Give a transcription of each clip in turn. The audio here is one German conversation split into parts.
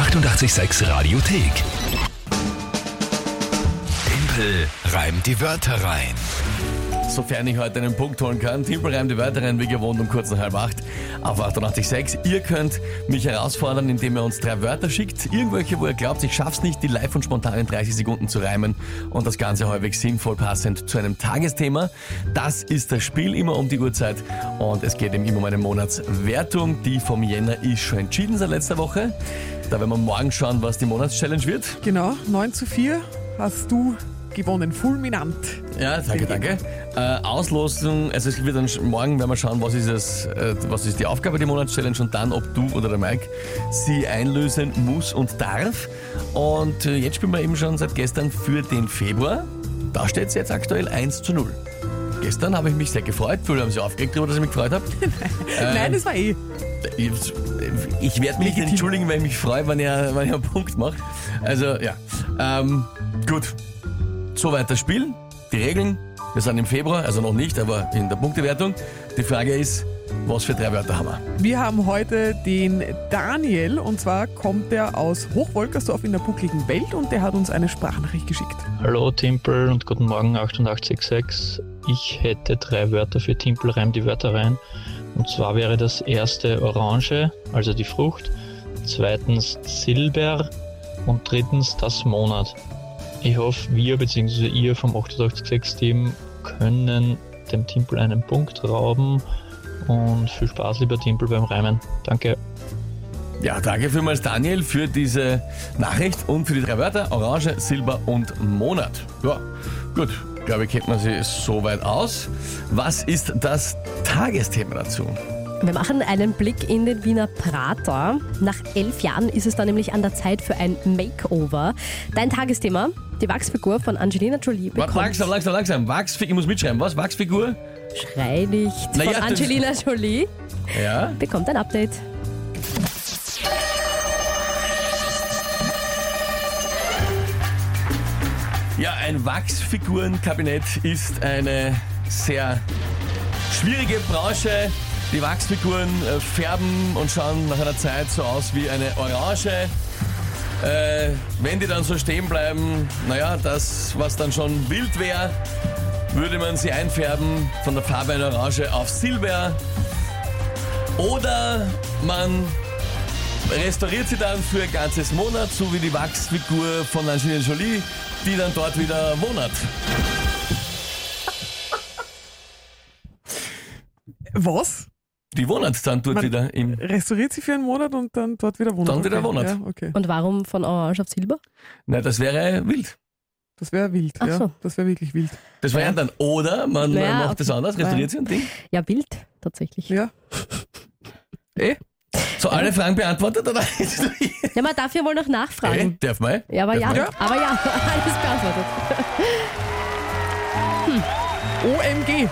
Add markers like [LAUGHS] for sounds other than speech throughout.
886 Radiothek. Tempel reimt die Wörter rein. Sofern ich heute einen Punkt holen kann. Timpel reimt die Wörter rein, wie gewohnt um kurz nach halb acht auf 886. Ihr könnt mich herausfordern, indem ihr uns drei Wörter schickt. Irgendwelche, wo ihr glaubt, ich schaff's nicht, die live und spontan in 30 Sekunden zu reimen und das Ganze halbwegs sinnvoll passend zu einem Tagesthema. Das ist das Spiel immer um die Uhrzeit und es geht eben immer um eine Monatswertung. Die vom Jänner ist schon entschieden seit letzter Woche. Da werden wir morgen schauen, was die Monatschallenge wird. Genau, 9 zu 4 hast du gewonnen. Fulminant. Ja, danke, danke. Äh, Auslosung, also es wird dann morgen werden wir schauen, was ist es, äh, was ist die Aufgabe der Monatschallenge und dann, ob du oder der Mike sie einlösen muss und darf. Und äh, jetzt spielen wir eben schon seit gestern für den Februar. Da steht es jetzt aktuell 1 zu 0. Gestern habe ich mich sehr gefreut. Viele haben sich aufgeregt darüber, dass ich mich gefreut habe. [LAUGHS] Nein, das war eh. Ich, ich werde mich nicht entschuldigen, weil ich mich freue, wenn ihr, wenn ihr einen Punkt macht. Also, ja. Ähm, gut. Soweit das Spiel. Die Regeln. Wir sind im Februar, also noch nicht, aber in der Punktewertung. Die Frage ist, was für drei Wörter haben wir? Wir haben heute den Daniel und zwar kommt er aus Hochwolkersdorf in der buckligen Welt und der hat uns eine Sprachnachricht geschickt. Hallo Timpel und guten Morgen 886. Ich hätte drei Wörter für Timpel, reim die Wörter rein. Und zwar wäre das erste Orange, also die Frucht, zweitens Silber und drittens das Monat. Ich hoffe, wir bzw. ihr vom 886-Team können dem Timpel einen Punkt rauben und viel Spaß, lieber Timpel, beim Reimen. Danke. Ja, danke vielmals Daniel für diese Nachricht und für die drei Wörter Orange, Silber und Monat. Ja, gut. Ich glaube, kennt man sie soweit aus. Was ist das Tagesthema dazu? Wir machen einen Blick in den Wiener Prater. Nach elf Jahren ist es dann nämlich an der Zeit für ein Makeover. Dein Tagesthema, die Wachsfigur von Angelina Jolie bekommt... langsam, langsam, langsam. Wachsfigur, ich muss mitschreiben. Was? Wachsfigur? Schrei nicht. Na von ja, das- Angelina Jolie Ja. bekommt ein Update. Ja, ein Wachsfigurenkabinett ist eine sehr schwierige Branche. Die Wachsfiguren äh, färben und schauen nach einer Zeit so aus wie eine Orange. Äh, wenn die dann so stehen bleiben, naja, das, was dann schon wild wäre, würde man sie einfärben von der Farbe einer Orange auf Silber. Oder man restauriert sie dann für ein ganzes Monat, so wie die Wachsfigur von Angelina Jolie, die dann dort wieder wohnt. Was? Die wohnt dann dort Man- wieder im. Restauriert sie für einen Monat und dann dort wieder wohnt. Dann wieder wohnt. Ja, okay. Und warum von Orange auf Silber? Na, das wäre wild. Das wäre wild, Ach ja. so. Das wäre wirklich wild. Das wäre dann. Oder man Naja, macht das anders, restauriert sie ein Ding. Ja, wild, tatsächlich. Ja. Eh? So, alle Fragen beantwortet, oder? [LAUGHS] Ja, man darf ja wohl noch nachfragen. darf man? Ja, aber Darf ja, man? aber ja, [LAUGHS] alles beantwortet. OMG.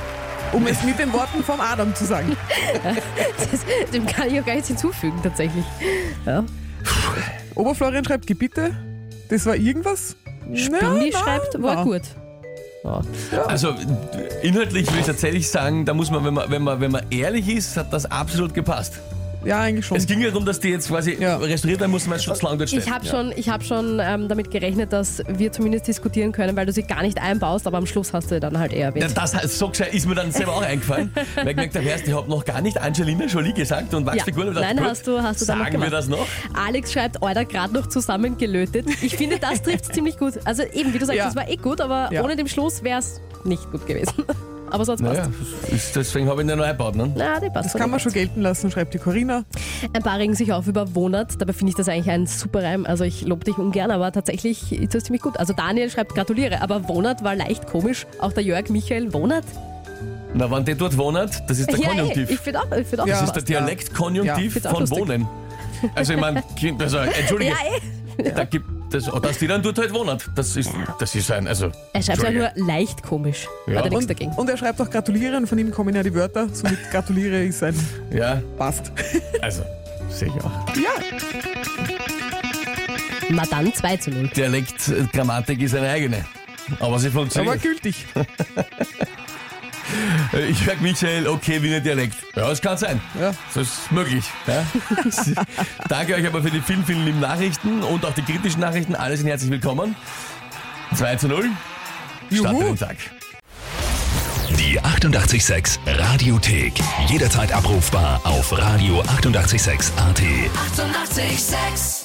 Um es mit den Worten vom Adam zu sagen. Das, dem kann ich auch gar nichts hinzufügen, tatsächlich. Ja. Oberflorian schreibt Gebiete. Das war irgendwas? Spinni Na, na, schreibt, war na. gut. Ja. Also, inhaltlich würde ich tatsächlich sagen, da muss man, wenn man, wenn man, wenn man ehrlich ist, hat das absolut gepasst. Ja, eigentlich schon. Es ging ja darum, dass die jetzt quasi Ja. restauriert werden mussten, weil es schon zu lang dort steht. Ich habe schon, ich hab schon ähm, damit gerechnet, dass wir zumindest diskutieren können, weil du sie gar nicht einbaust, aber am Schluss hast du dann halt eher Ja, erwähnt. das heißt, so gescheit ist mir dann selber auch eingefallen, [LAUGHS] weil ich gemerkt habe, ich habe noch gar nicht Angelina Jolie gesagt und Wachsfiguren. Ja. dachte, Nein, gut, hast du- hast du dann Sagen wir das noch? Alex schreibt, Alter, gerade noch zusammengelötet. Ich finde, das trifft [LAUGHS] ziemlich gut. Also eben, wie du sagst, Ja. das war eh gut, aber Ja. ohne den Schluss wäre es nicht gut gewesen. Aber sonst passt. Naja, ist, deswegen habe ich ihn ja noch eingebaut. Ne? Na, die passt das kann man schon gelten lassen, schreibt die Corinna. Ein paar regen sich auf über Wohnert. Dabei finde ich das eigentlich ein super Reim. Also ich lobe dich ungern, aber tatsächlich ist das ziemlich gut. Also Daniel schreibt gratuliere, aber Wohnert war leicht komisch. Auch der Jörg Michael Wohnert. Na, wenn die dort wohnen, das ist der Ja, Konjunktiv. ich finde auch, ich find auch Ja. das ist der. Dialektkonjunktiv Ja, von. Wohnen. Also ich meine, [LAUGHS] Kind- also, entschuldige, Ja, eh. da gibt das, dass die dann dort halt wohnen. Das ist, das ist ein, also. Er schreibt ja nur leicht komisch. Ja. Hat er nichts Und, dagegen. und er schreibt auch gratuliere und von ihm kommen ja die Wörter. Somit gratuliere ist ein Ja, passt. [LAUGHS] also, sehe ich auch. Ja, Na dann 2 zu 0. Dialektgrammatik ist eine eigene. Aber sie aber funktioniert. gültig. [LAUGHS] [LAUGHS] Äh, Jörg Michael, okay, Wiener Dialekt. Ja, das kann sein. Ja. Das ist möglich. Ja. [LAUGHS] Danke euch aber für die vielen, vielen lieben Nachrichten und auch die kritischen Nachrichten. Alle sind herzlich willkommen. 2 zu 0. Starten den Tag. Die 886 Radiothek. Jederzeit abrufbar auf radio886.at. 886! 886